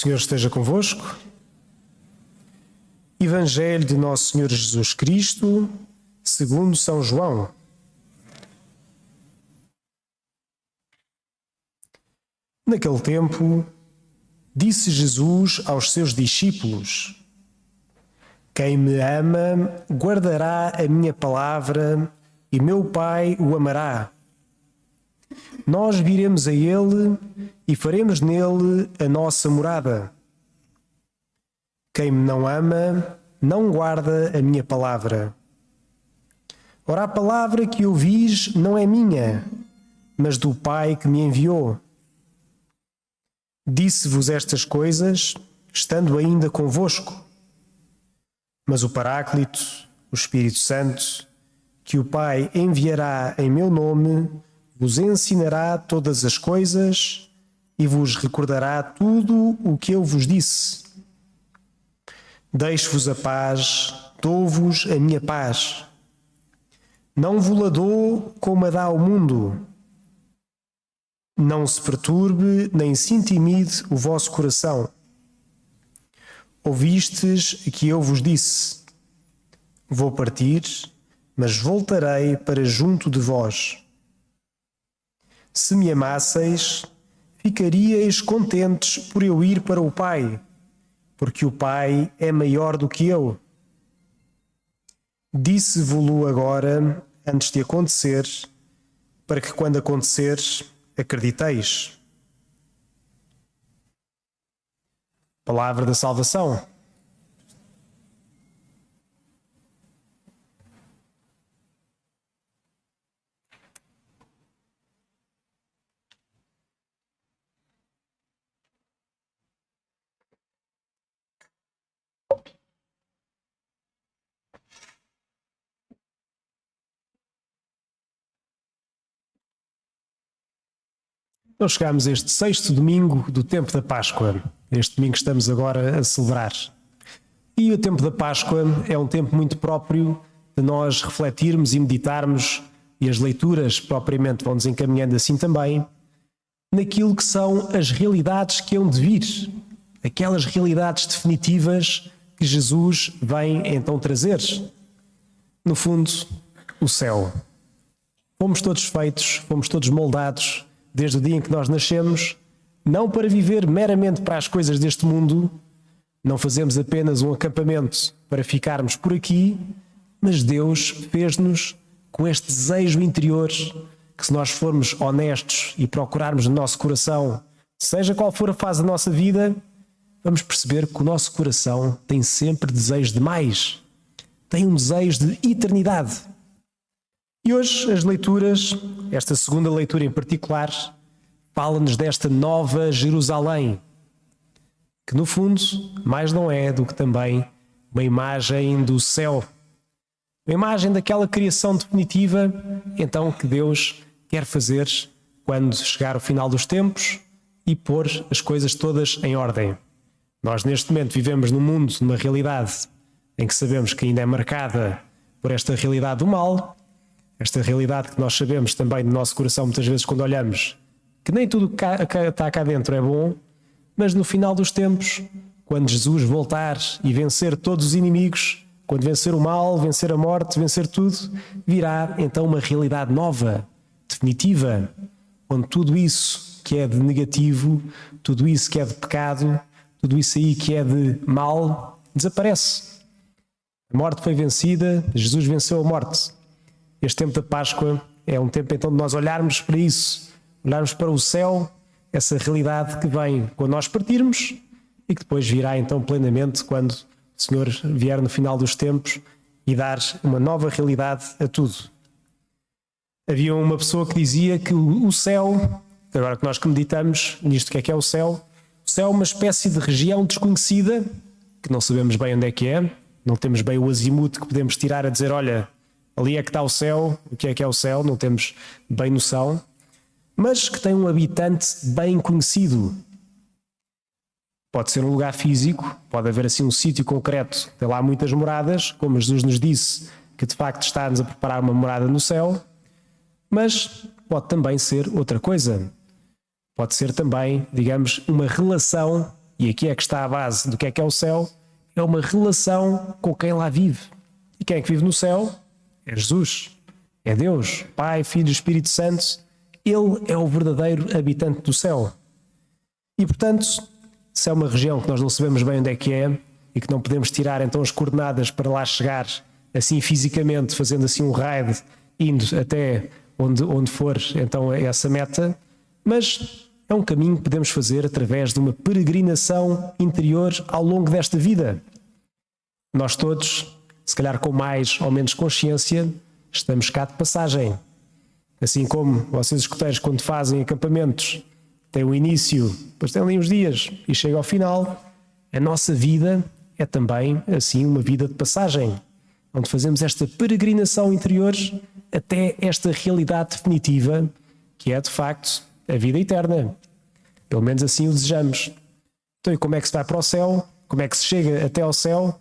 Senhor esteja convosco. Evangelho de Nosso Senhor Jesus Cristo, segundo São João. Naquele tempo, disse Jesus aos seus discípulos: Quem me ama guardará a minha palavra, e meu Pai o amará. Nós viremos a ele e faremos nele a nossa morada. Quem me não ama, não guarda a minha palavra. Ora, a palavra que ouvis não é minha, mas do Pai que me enviou. Disse-vos estas coisas, estando ainda convosco. Mas o Paráclito, o Espírito Santo, que o Pai enviará em meu nome, vos ensinará todas as coisas e vos recordará tudo o que eu vos disse. Deixo-vos a paz, dou-vos a minha paz. Não vos la dou como a dá ao mundo. Não se perturbe nem se intimide o vosso coração. Ouvistes que eu vos disse: Vou partir, mas voltarei para junto de vós. Se me amasseis, ficaríeis contentes por eu ir para o Pai, porque o Pai é maior do que eu. Disse-vos-lo agora, antes de acontecer, para que quando acontecer, acrediteis. Palavra da salvação. Então chegamos a este sexto domingo do tempo da Páscoa. Este domingo estamos agora a celebrar. E o tempo da Páscoa é um tempo muito próprio de nós refletirmos e meditarmos, e as leituras propriamente vão nos encaminhando assim também, naquilo que são as realidades que hão de vir, aquelas realidades definitivas que Jesus vem então trazer. No fundo, o céu. Fomos todos feitos, fomos todos moldados desde o dia em que nós nascemos, não para viver meramente para as coisas deste mundo, não fazemos apenas um acampamento para ficarmos por aqui, mas Deus fez-nos com este desejo interior que, se nós formos honestos e procurarmos no nosso coração, seja qual for a fase da nossa vida, vamos perceber que o nosso coração tem sempre desejo de mais, tem um desejo de eternidade. E hoje as leituras, esta segunda leitura em particular, fala-nos desta nova Jerusalém, que no fundo mais não é do que também uma imagem do céu, uma imagem daquela criação definitiva, então que Deus quer fazer quando chegar o final dos tempos e pôr as coisas todas em ordem. Nós neste momento vivemos num mundo, numa realidade em que sabemos que ainda é marcada por esta realidade do mal, esta realidade que nós sabemos também no nosso coração, muitas vezes, quando olhamos, que nem tudo que está cá dentro é bom, mas no final dos tempos, quando Jesus voltar e vencer todos os inimigos, quando vencer o mal, vencer a morte, vencer tudo, virá então uma realidade nova, definitiva, onde tudo isso que é de negativo, tudo isso que é de pecado, tudo isso aí que é de mal, desaparece. A morte foi vencida, Jesus venceu a morte. Este tempo da Páscoa é um tempo então de nós olharmos para isso, olharmos para o céu, essa realidade que vem quando nós partirmos e que depois virá então plenamente quando o Senhor vier no final dos tempos e dar uma nova realidade a tudo. Havia uma pessoa que dizia que o céu, agora que nós que meditamos nisto que é que é o céu, o céu é uma espécie de região desconhecida, que não sabemos bem onde é que é, não temos bem o azimuth que podemos tirar a dizer, olha, ali é que está o céu, o que é que é o céu, não temos bem noção, mas que tem um habitante bem conhecido. Pode ser um lugar físico, pode haver assim um sítio concreto, tem lá muitas moradas, como Jesus nos disse, que de facto está-nos a preparar uma morada no céu, mas pode também ser outra coisa. Pode ser também, digamos, uma relação e aqui é que está a base do que é que é o céu, é uma relação com quem lá vive. E quem é que vive no céu? É Jesus, é Deus, Pai, Filho Espírito Santo. Ele é o verdadeiro habitante do céu. E portanto, se é uma região que nós não sabemos bem onde é que é e que não podemos tirar então as coordenadas para lá chegar assim fisicamente, fazendo assim um raid, indo até onde, onde for então essa meta, mas é um caminho que podemos fazer através de uma peregrinação interior ao longo desta vida. Nós todos, se calhar com mais ou menos consciência, estamos cá de passagem. Assim como vocês escuteiros, quando fazem acampamentos, têm o início, depois têm ali uns dias e chega ao final, a nossa vida é também assim uma vida de passagem, onde fazemos esta peregrinação interior até esta realidade definitiva, que é de facto a vida eterna. Pelo menos assim o desejamos. Então, e como é que se vai para o céu? Como é que se chega até ao céu?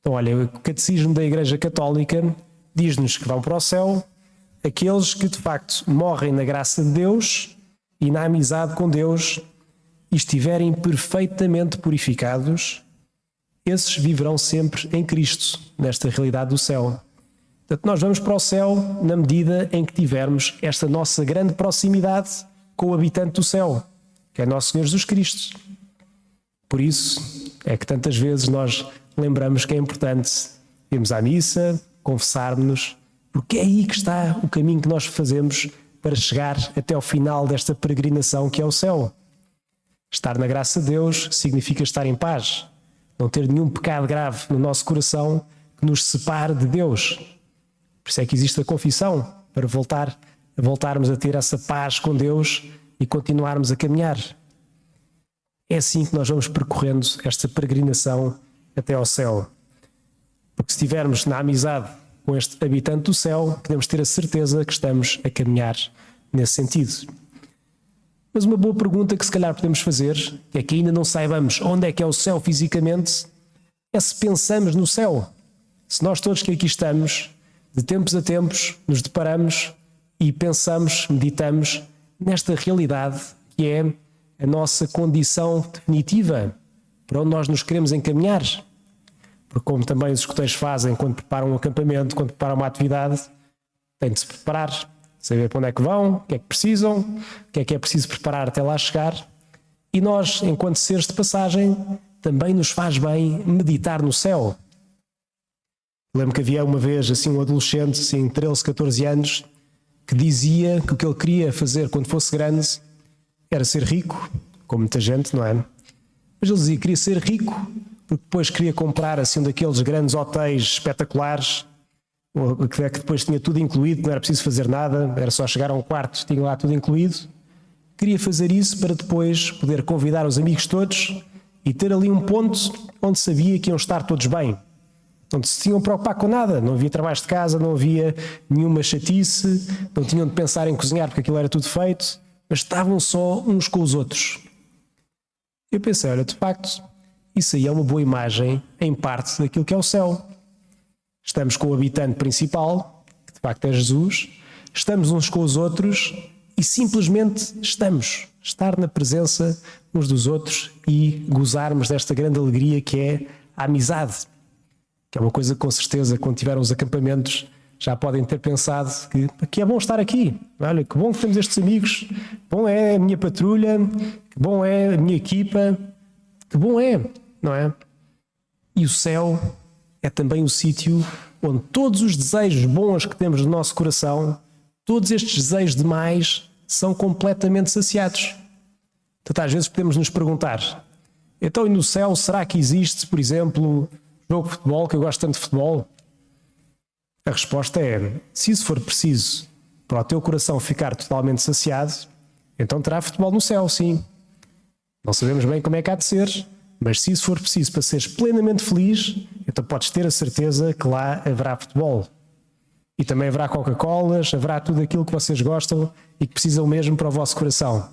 Então, olha, o Catecismo da Igreja Católica diz-nos que vão para o céu aqueles que de facto morrem na graça de Deus e na amizade com Deus e estiverem perfeitamente purificados, esses viverão sempre em Cristo, nesta realidade do céu. Portanto, nós vamos para o céu na medida em que tivermos esta nossa grande proximidade com o habitante do céu, que é nosso Senhor Jesus Cristo. Por isso é que tantas vezes nós lembramos que é importante irmos à missa, confessarmos-nos, porque é aí que está o caminho que nós fazemos para chegar até ao final desta peregrinação que é o céu. Estar na graça de Deus significa estar em paz, não ter nenhum pecado grave no nosso coração que nos separe de Deus. Por isso é que existe a confissão, para voltar, voltarmos a ter essa paz com Deus e continuarmos a caminhar. É assim que nós vamos percorrendo esta peregrinação até ao céu. Porque se estivermos na amizade com este habitante do céu, podemos ter a certeza que estamos a caminhar nesse sentido. Mas uma boa pergunta que se calhar podemos fazer, que é que ainda não saibamos onde é que é o céu fisicamente, é se pensamos no céu. Se nós todos que aqui estamos de tempos a tempos, nos deparamos e pensamos, meditamos nesta realidade que é a nossa condição definitiva, para onde nós nos queremos encaminhar. Porque, como também os escuteiros fazem quando preparam um acampamento, quando preparam uma atividade, têm de se preparar, saber para onde é que vão, o que é que precisam, o que é que é preciso preparar até lá chegar. E nós, enquanto seres de passagem, também nos faz bem meditar no céu. Lembro que havia uma vez assim um adolescente, assim, 13, 14 anos, que dizia que o que ele queria fazer quando fosse grande era ser rico, como muita gente, não é? Mas ele dizia que queria ser rico porque depois queria comprar assim um daqueles grandes hotéis espetaculares, que depois tinha tudo incluído, não era preciso fazer nada, era só chegar a um quarto, tinha lá tudo incluído. Queria fazer isso para depois poder convidar os amigos todos e ter ali um ponto onde sabia que iam estar todos bem não se tinham preocupar com nada, não havia trabalhos de casa, não havia nenhuma chatice, não tinham de pensar em cozinhar porque aquilo era tudo feito, mas estavam só uns com os outros. Eu pensei, olha, de facto, isso aí é uma boa imagem, em parte, daquilo que é o céu. Estamos com o habitante principal, que de facto é Jesus, estamos uns com os outros e simplesmente estamos. Estar na presença uns dos outros e gozarmos desta grande alegria que é a amizade que é uma coisa que com certeza quando tiveram os acampamentos já podem ter pensado que, que é bom estar aqui. Olha, que bom que temos estes amigos, bom é a minha patrulha, bom é a minha equipa, que bom é, não é? E o céu é também o sítio onde todos os desejos bons que temos no nosso coração, todos estes desejos demais, são completamente saciados. Portanto, às vezes podemos nos perguntar: então, e no céu, será que existe, por exemplo, jogo de futebol, que eu gosto tanto de futebol? A resposta é: se isso for preciso para o teu coração ficar totalmente saciado, então terá futebol no céu, sim. Não sabemos bem como é que há de ser, mas se isso for preciso para seres plenamente feliz, então podes ter a certeza que lá haverá futebol. E também haverá Coca-Colas, haverá tudo aquilo que vocês gostam e que precisam mesmo para o vosso coração.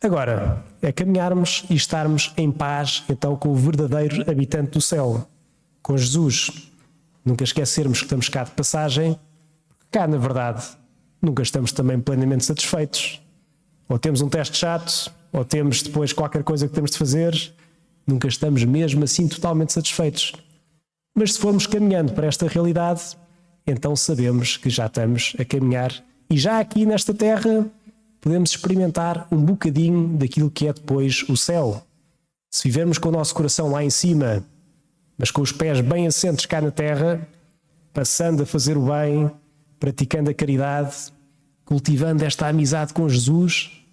Agora, é caminharmos e estarmos em paz então com o verdadeiro habitante do céu, com Jesus. Nunca esquecermos que estamos cá de passagem, cá na verdade nunca estamos também plenamente satisfeitos. Ou temos um teste chato, ou temos depois qualquer coisa que temos de fazer, nunca estamos mesmo assim totalmente satisfeitos. Mas se formos caminhando para esta realidade, então sabemos que já estamos a caminhar e já aqui nesta terra podemos experimentar um bocadinho daquilo que é depois o céu. Se vivermos com o nosso coração lá em cima, mas com os pés bem assentes cá na terra, passando a fazer o bem, praticando a caridade, cultivando esta amizade com Jesus,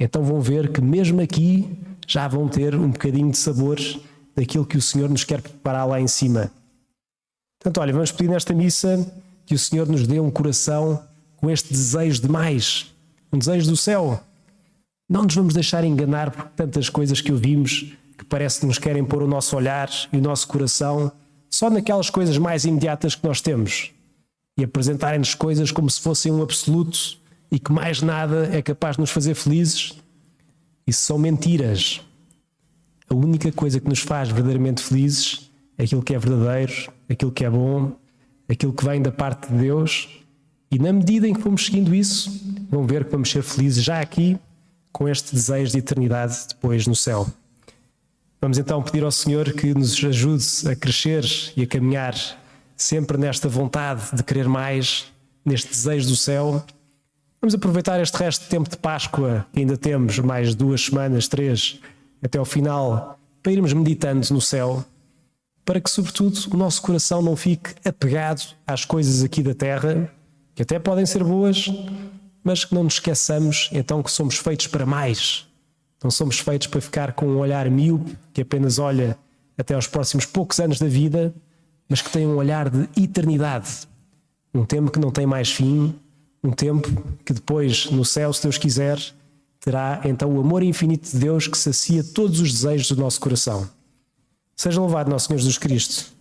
então vão ver que mesmo aqui já vão ter um bocadinho de sabor daquilo que o Senhor nos quer preparar lá em cima. Portanto, olha, vamos pedir nesta missa que o Senhor nos dê um coração com este desejo de mais, um desejo do céu. Não nos vamos deixar enganar por tantas coisas que ouvimos que parece que nos querem pôr o nosso olhar e o nosso coração só naquelas coisas mais imediatas que nós temos e apresentarem-nos coisas como se fossem um absoluto e que mais nada é capaz de nos fazer felizes. Isso são mentiras. A única coisa que nos faz verdadeiramente felizes é aquilo que é verdadeiro, aquilo que é bom, aquilo que vem da parte de Deus. E na medida em que formos seguindo isso, vão ver que vamos ser felizes já aqui, com este desejo de eternidade depois no céu. Vamos então pedir ao Senhor que nos ajude a crescer e a caminhar sempre nesta vontade de querer mais, neste desejo do céu. Vamos aproveitar este resto de tempo de Páscoa, que ainda temos mais duas semanas, três, até ao final, para irmos meditando no céu, para que, sobretudo, o nosso coração não fique apegado às coisas aqui da terra, que até podem ser boas, mas que não nos esqueçamos então que somos feitos para mais. Não somos feitos para ficar com um olhar míope que apenas olha até aos próximos poucos anos da vida, mas que tem um olhar de eternidade. Um tempo que não tem mais fim, um tempo que depois, no céu, se Deus quiser, terá então o amor infinito de Deus que sacia todos os desejos do nosso coração. Seja louvado nosso Senhor Jesus Cristo.